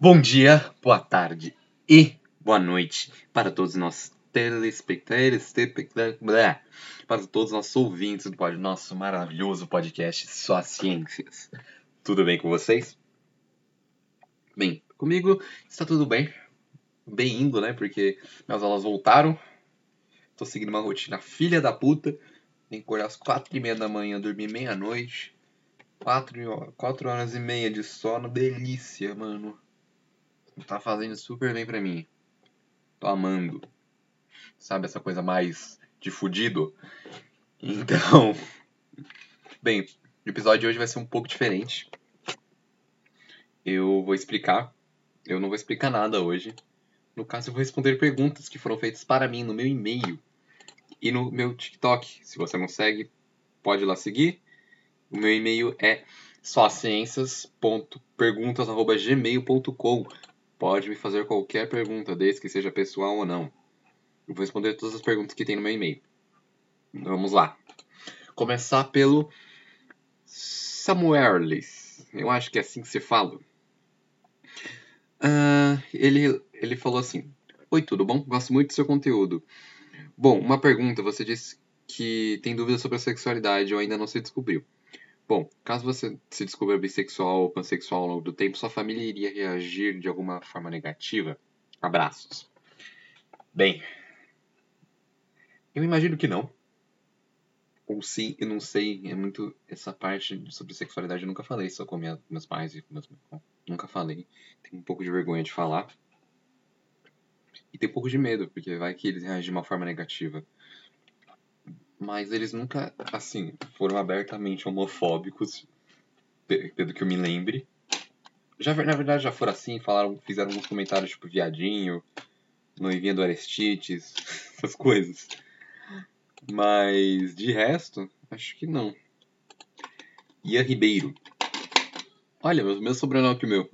Bom dia, boa tarde e boa noite para todos os nossos telespectadores, para todos os nossos ouvintes do nosso maravilhoso podcast Só Ciências. Tudo bem com vocês? Bem, comigo está tudo bem. Bem indo, né? Porque minhas aulas voltaram. Tô seguindo uma rotina filha da puta. Tem que acordar às quatro e meia da manhã, dormir meia-noite. Quatro, quatro horas e meia de sono, delícia, mano. Tá fazendo super bem pra mim. Tô amando. Sabe essa coisa mais de fudido? Então. Bem, o episódio de hoje vai ser um pouco diferente. Eu vou explicar. Eu não vou explicar nada hoje. No caso, eu vou responder perguntas que foram feitas para mim no meu e-mail e no meu TikTok. Se você não segue, pode ir lá seguir. O meu e-mail é sóciências.perguntas.gmail.com. Pode me fazer qualquer pergunta, desde que seja pessoal ou não. Eu vou responder todas as perguntas que tem no meu e-mail. Vamos lá. Começar pelo Samuelis. Eu acho que é assim que se fala. Uh, ele, ele falou assim: Oi, tudo bom? Gosto muito do seu conteúdo. Bom, uma pergunta. Você disse que tem dúvidas sobre a sexualidade ou ainda não se descobriu. Bom, caso você se descubra bissexual ou pansexual ao longo do tempo, sua família iria reagir de alguma forma negativa? Abraços. Bem, eu imagino que não. Ou sim, eu não sei. É muito. Essa parte sobre sexualidade eu nunca falei só com minha, meus pais e meus. Nunca falei. Tenho um pouco de vergonha de falar. E tenho um pouco de medo, porque vai que eles reagem de uma forma negativa mas eles nunca, assim, foram abertamente homofóbicos, pelo que eu me lembre. Já, na verdade, já foram assim, falaram, fizeram alguns comentários tipo viadinho, noivinha do Aristides, essas coisas. Mas, de resto, acho que não. Ian Ribeiro. Olha, meu, meu sobrenome que o meu.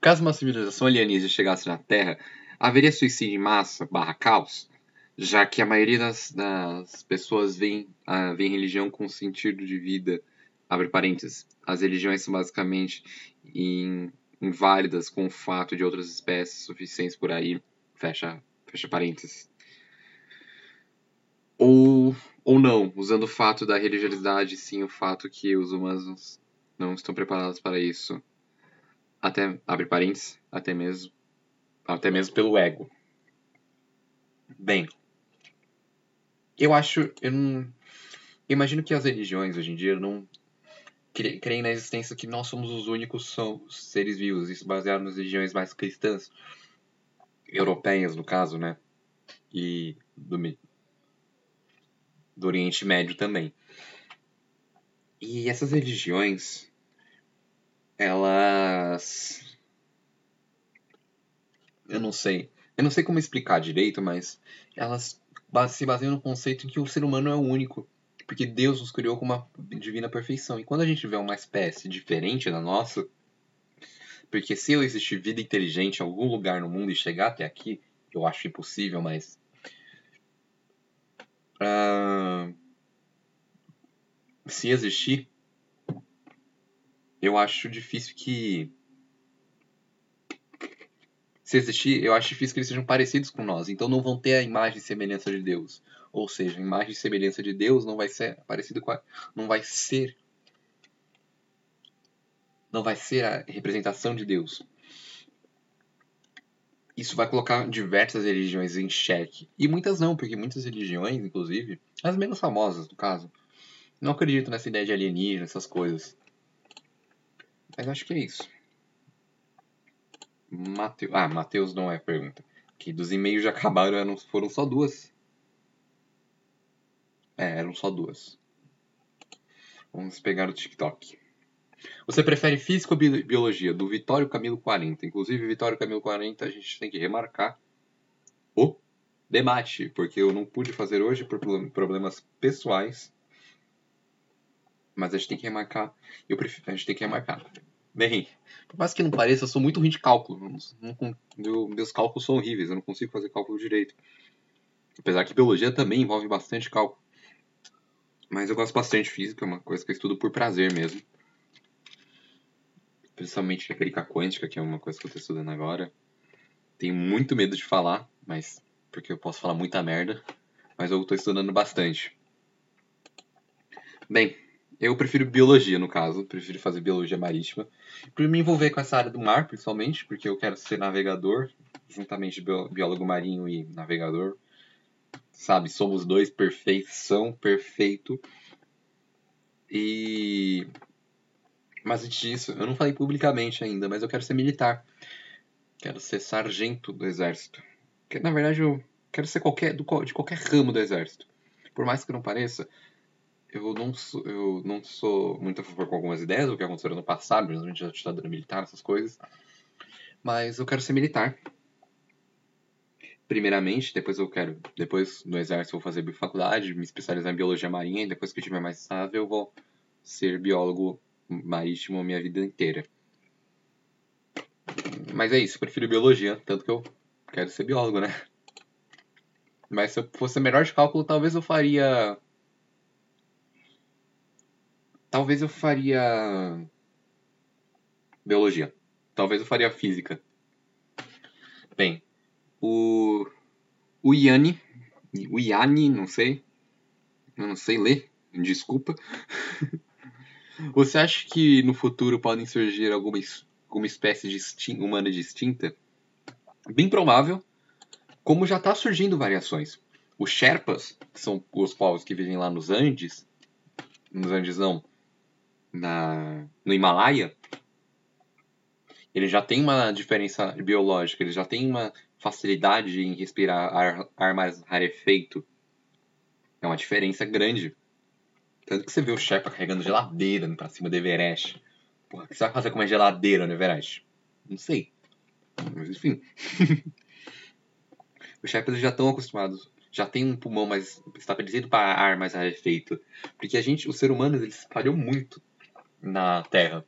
Caso uma civilização alienígena chegasse na Terra, haveria suicídio em massa barra caos? Já que a maioria das, das pessoas vê a vê religião com sentido de vida, abre parênteses, as religiões são basicamente in, inválidas com o fato de outras espécies suficientes por aí, fecha, fecha parênteses. Ou, ou não, usando o fato da religiosidade, sim, o fato que os humanos não estão preparados para isso. Até, abre parênteses, até mesmo, até mesmo pelo ego. Bem, eu acho. Eu não. Imagino que as religiões hoje em dia não creem na existência que nós somos os únicos são seres vivos. Isso baseado nas religiões mais cristãs, europeias no caso, né? E do, do Oriente Médio também. E essas religiões, elas. Eu não sei. Eu não sei como explicar direito, mas elas se baseia no conceito que o ser humano é o único, porque Deus nos criou com uma divina perfeição. E quando a gente vê uma espécie diferente da nossa, porque se existir vida inteligente em algum lugar no mundo e chegar até aqui, eu acho impossível, mas. Uh, se existir, eu acho difícil que se existir, eu acho difícil que eles sejam parecidos com nós. Então não vão ter a imagem e semelhança de Deus. Ou seja, a imagem e semelhança de Deus não vai ser parecido com a, não vai ser não vai ser a representação de Deus. Isso vai colocar diversas religiões em xeque. E muitas não, porque muitas religiões, inclusive, as menos famosas, no caso, não acreditam nessa ideia de alienígena, essas coisas. Mas acho que é isso. Mateus. Ah, Mateus não é pergunta. Que dos e-mails já acabaram, eram, foram só duas. É, eram só duas. Vamos pegar o TikTok. Você prefere física ou biologia? Do Vitório Camilo 40. Inclusive, Vitório Camilo 40, a gente tem que remarcar o debate, porque eu não pude fazer hoje por problemas pessoais. Mas a gente tem que remarcar. Eu prefiro, a gente tem que remarcar. Bem, por mais que não pareça, eu sou muito ruim de cálculo. Não, não, meu, meus cálculos são horríveis, eu não consigo fazer cálculo direito. Apesar que biologia também envolve bastante cálculo. Mas eu gosto bastante de física, é uma coisa que eu estudo por prazer mesmo. principalmente mecânica quântica, que é uma coisa que eu estou estudando agora. Tenho muito medo de falar, mas porque eu posso falar muita merda, mas eu estou estudando bastante. Bem, eu prefiro biologia, no caso, prefiro fazer biologia marítima, por me envolver com essa área do mar, principalmente, porque eu quero ser navegador, juntamente biólogo marinho e navegador. Sabe, somos dois perfeição, perfeito. E mas antes disso, eu não falei publicamente ainda, mas eu quero ser militar. Quero ser sargento do exército. Que, na verdade, eu quero ser qualquer, do, de qualquer ramo do exército. Por mais que não pareça, eu não sou, eu não sou muito a favor com algumas ideias, o que aconteceu no passado, principalmente a ditadura militar, essas coisas. Mas eu quero ser militar. Primeiramente, depois eu quero, depois no exército eu vou fazer faculdade, me especializar em biologia marinha, e depois que eu estiver mais estável eu vou ser biólogo marítimo a minha vida inteira. Mas é isso, eu prefiro biologia, tanto que eu quero ser biólogo, né? Mas se eu fosse melhor de cálculo, talvez eu faria. Talvez eu faria. Biologia. Talvez eu faria física. Bem, o. O Yanni. O Yanni, não sei. Eu não sei ler, desculpa. Você acha que no futuro podem surgir alguma, alguma espécie de humana distinta? Bem provável, como já está surgindo variações. Os Sherpas, que são os povos que vivem lá nos Andes, nos Andes não, na, no Himalaia, eles já têm uma diferença biológica, eles já têm uma facilidade em respirar ar, ar mais rarefeito. É uma diferença grande. Tanto que você vê o Sherpa carregando geladeira pra cima do Everest. Porra, o que você vai fazer com uma geladeira no Everest? Não sei. Mas enfim. Os Sherpas já estão acostumados. Já tem um pulmão mais estabelecido para ar mais rarefeito. Porque a gente, o ser humano, ele se espalhou muito na Terra.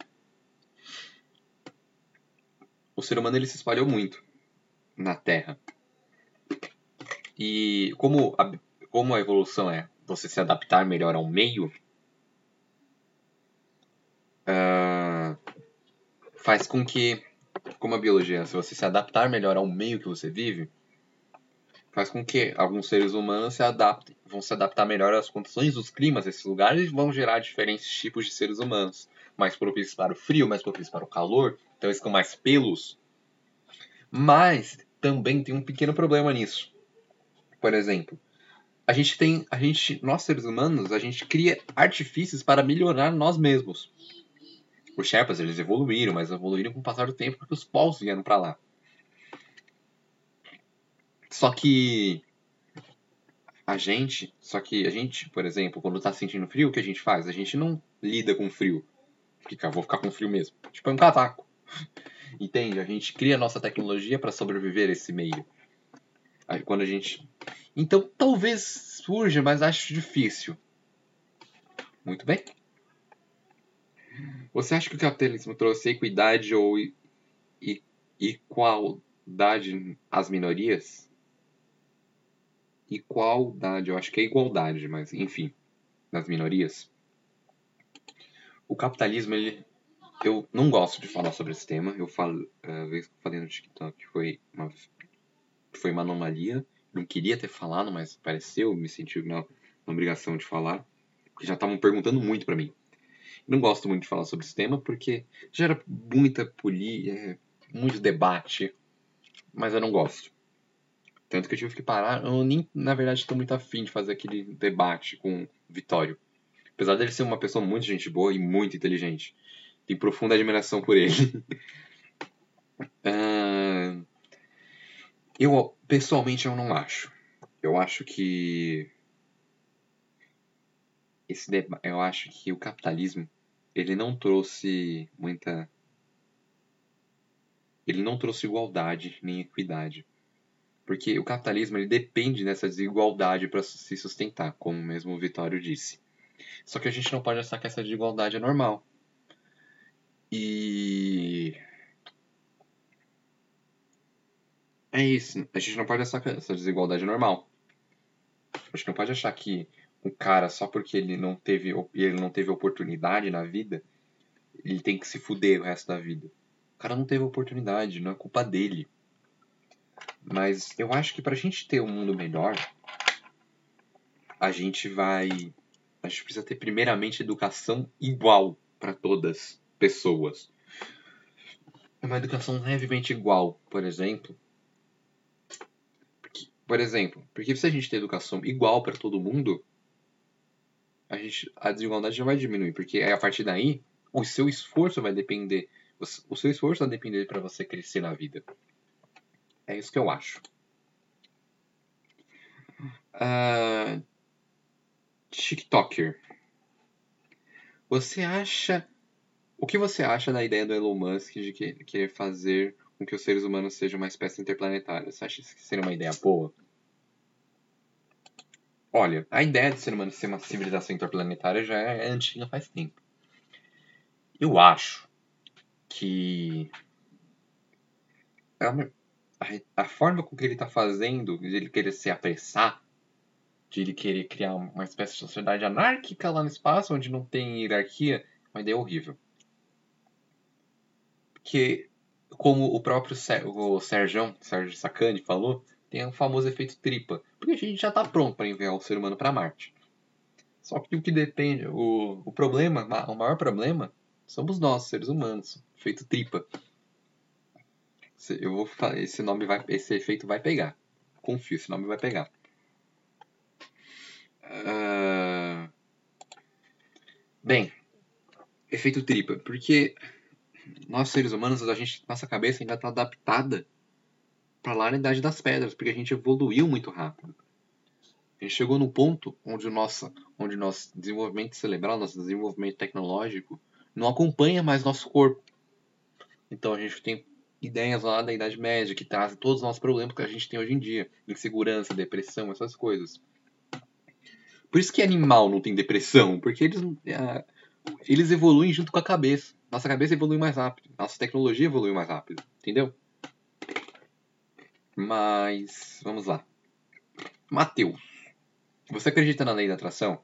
O ser humano ele se espalhou muito na Terra. E como a, como a evolução é você se adaptar melhor ao meio, uh, faz com que, como a biologia, se você se adaptar melhor ao meio que você vive, faz com que alguns seres humanos se adaptem, vão se adaptar melhor às condições dos climas desses lugares e vão gerar diferentes tipos de seres humanos. Mais propícios para o frio, mais propícios para o calor, então eles ficam mais pelos. Mas também tem um pequeno problema nisso. Por exemplo, a gente tem, a gente, nós seres humanos, a gente cria artifícios para melhorar nós mesmos. Os Sherpas, eles evoluíram, mas evoluíram com o passar do tempo porque os povos vieram para lá. Só que a gente, só que a gente, por exemplo, quando tá sentindo frio, o que a gente faz? A gente não lida com frio. Fica, vou ficar com frio mesmo. Tipo, é um casaco. Entende? A gente cria nossa tecnologia para sobreviver a esse meio. Aí quando a gente então talvez surja, mas acho difícil. Muito bem. Você acha que o capitalismo trouxe equidade ou igualdade às minorias? Igualdade, eu acho que é igualdade, mas enfim, nas minorias. O capitalismo, ele, eu não gosto de falar sobre esse tema. Eu falo, uh, vez falei no TikTok, foi uma, foi uma anomalia não queria ter falado, mas pareceu, me senti na, na obrigação de falar, porque já estavam perguntando muito para mim. Não gosto muito de falar sobre esse tema porque gera muita polia, é, muito debate, mas eu não gosto. Tanto que eu tive que parar, eu nem, na verdade, estou muito afim de fazer aquele debate com o Vitório. Apesar dele ser uma pessoa muito gente boa e muito inteligente. Tenho profunda admiração por ele. uh, Eu, pessoalmente, eu não acho. Eu acho que esse eu acho que o capitalismo ele não trouxe muita ele não trouxe igualdade nem equidade. Porque o capitalismo ele depende dessa desigualdade para se sustentar, como mesmo o Vitório disse. Só que a gente não pode achar que essa desigualdade é normal. E É isso. A gente não pode achar que essa desigualdade é normal. A gente não pode achar que um cara, só porque ele não teve, ele não teve oportunidade na vida, ele tem que se fuder o resto da vida. O cara não teve oportunidade, não é culpa dele. Mas eu acho que pra gente ter um mundo melhor, a gente vai. A gente precisa ter primeiramente educação igual para todas pessoas. Uma educação levemente igual, por exemplo. Por exemplo, porque se a gente tem educação igual para todo mundo, a, gente, a desigualdade já vai diminuir, porque a partir daí o seu esforço vai depender, o seu esforço vai depender para você crescer na vida. É isso que eu acho. Uh, TikToker. Você acha. O que você acha da ideia do Elon Musk de querer fazer com que os seres humanos sejam uma espécie interplanetária? Você acha que seria uma ideia boa? Olha, a ideia de ser humano ser uma civilização interplanetária já é antiga faz tempo. Eu acho que é a, forma com que ele está fazendo, de ele querer se apressar, de ele querer criar uma espécie de sociedade anárquica lá no espaço, onde não tem hierarquia, uma ideia horrível. Porque, como o próprio o Sérgio, Sacani falou, tem o famoso efeito tripa. Porque a gente já está pronto para enviar o ser humano para Marte. Só que o que depende, o, o problema, o maior problema, somos nós, seres humanos, efeito tripa. Eu vou esse nome vai, esse efeito vai pegar. Confio, esse nome vai pegar. Uh... Bem, efeito tripa, porque nós seres humanos, a gente, nossa cabeça ainda está adaptada para lá na Idade das Pedras, porque a gente evoluiu muito rápido. A gente chegou no ponto onde o nosso, onde nosso desenvolvimento cerebral, nosso desenvolvimento tecnológico, não acompanha mais nosso corpo. Então a gente tem ideias lá da Idade Média que trazem todos os nossos problemas que a gente tem hoje em dia: insegurança, depressão, essas coisas. Por isso que animal não tem depressão, porque eles, é, eles evoluem junto com a cabeça. Nossa cabeça evolui mais rápido, nossa tecnologia evolui mais rápido, entendeu? Mas vamos lá. Mateus, você acredita na lei da atração?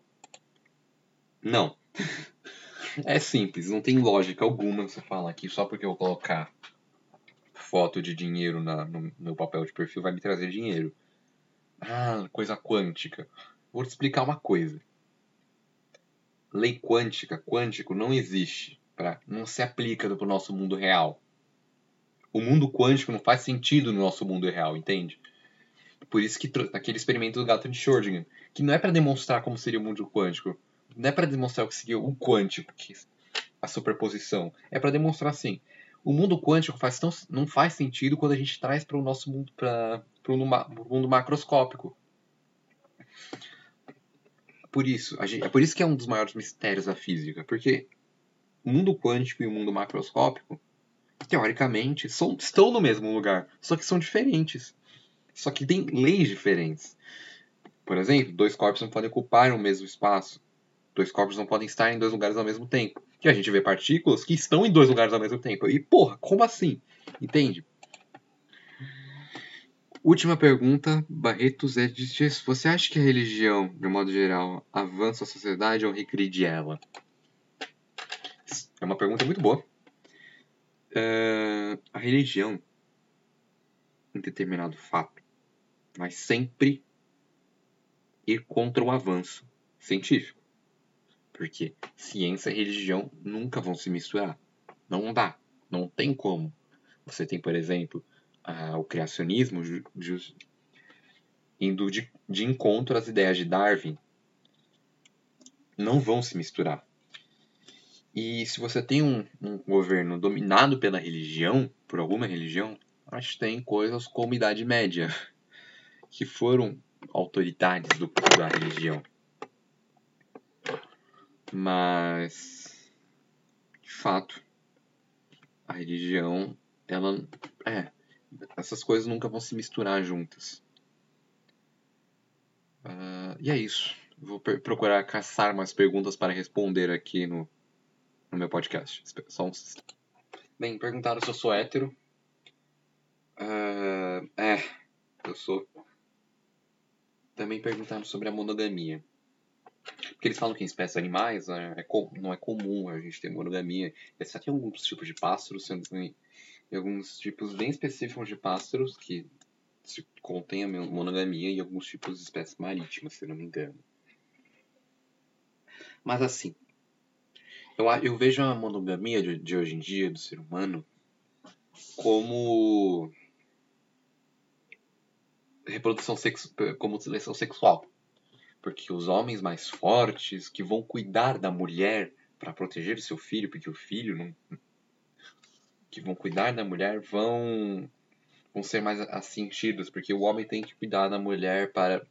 Não. é simples, não tem lógica alguma você falar aqui só porque eu colocar foto de dinheiro na, no meu papel de perfil vai me trazer dinheiro. Ah, coisa quântica. Vou te explicar uma coisa. Lei quântica, quântico não existe, pra, não se aplica no nosso mundo real o mundo quântico não faz sentido no nosso mundo real, entende? Por isso que aquele experimento do gato de Schrödinger, que não é para demonstrar como seria o mundo quântico, não é para demonstrar o que seria o quântico, que a superposição, é para demonstrar assim, o mundo quântico faz tão, não faz sentido quando a gente traz para o nosso mundo para o mundo macroscópico. Por isso, gente, é por isso que é um dos maiores mistérios da física, porque o mundo quântico e o mundo macroscópico teoricamente, são, estão no mesmo lugar, só que são diferentes. Só que tem leis diferentes. Por exemplo, dois corpos não podem ocupar o mesmo espaço. Dois corpos não podem estar em dois lugares ao mesmo tempo. Que a gente vê partículas que estão em dois lugares ao mesmo tempo. E, porra, como assim? Entende? Última pergunta, Barretos é de você acha que a religião, de um modo geral, avança a sociedade ou regride ela? É uma pergunta muito boa. Uh, a religião, em determinado fato, vai sempre ir contra o avanço científico. Porque ciência e religião nunca vão se misturar. Não dá. Não tem como. Você tem, por exemplo, o criacionismo indo de, de encontro às ideias de Darwin. Não vão se misturar. E se você tem um, um governo dominado pela religião, por alguma religião, acho que tem coisas como Idade Média, que foram autoridades do, da religião. Mas, de fato, a religião, ela. É. Essas coisas nunca vão se misturar juntas. Uh, e é isso. Vou procurar caçar mais perguntas para responder aqui no no meu podcast. Só um... Bem, perguntaram se eu sou hétero. Uh, é, eu sou. Também perguntaram sobre a monogamia. Porque eles falam que em espécies animais é, é, não é comum a gente ter monogamia. Exceto em alguns tipos de pássaros, sendo em alguns tipos bem específicos de pássaros que se a monogamia e alguns tipos de espécies marítimas, se não me engano. Mas assim, eu, eu vejo a monogamia de, de hoje em dia do ser humano como reprodução sexual, como seleção sexual. Porque os homens mais fortes que vão cuidar da mulher para proteger seu filho, porque o filho não que vão cuidar da mulher vão vão ser mais assentidos, porque o homem tem que cuidar da mulher para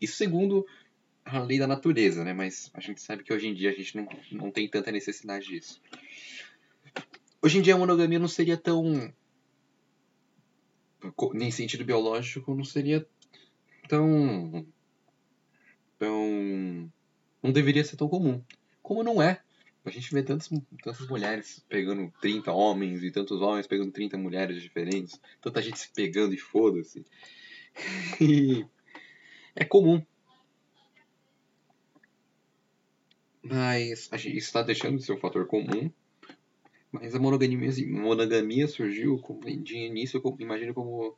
isso segundo a lei da natureza, né? Mas a gente sabe que hoje em dia a gente não, não tem tanta necessidade disso. Hoje em dia a monogamia não seria tão. Nem sentido biológico, não seria tão. Tão. não deveria ser tão comum. Como não é. A gente vê tantas, tantas mulheres pegando 30 homens e tantos homens pegando 30 mulheres diferentes. Tanta gente se pegando e foda-se. É comum. Mas isso está deixando de ser um fator comum. Mas a monogamia, monogamia surgiu de início, imagino, como,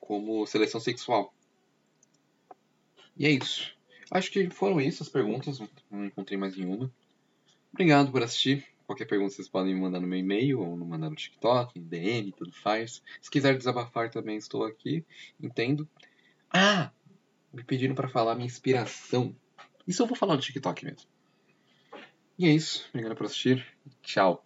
como seleção sexual. E é isso. Acho que foram isso as perguntas, não encontrei mais nenhuma. Obrigado por assistir. Qualquer pergunta vocês podem me mandar no meu e-mail ou mandar no TikTok, DM, tudo faz. Se quiser desabafar também estou aqui, entendo. Ah! Me pediram para falar minha inspiração. Isso eu vou falar no TikTok mesmo. E é isso. Obrigado por assistir. Tchau.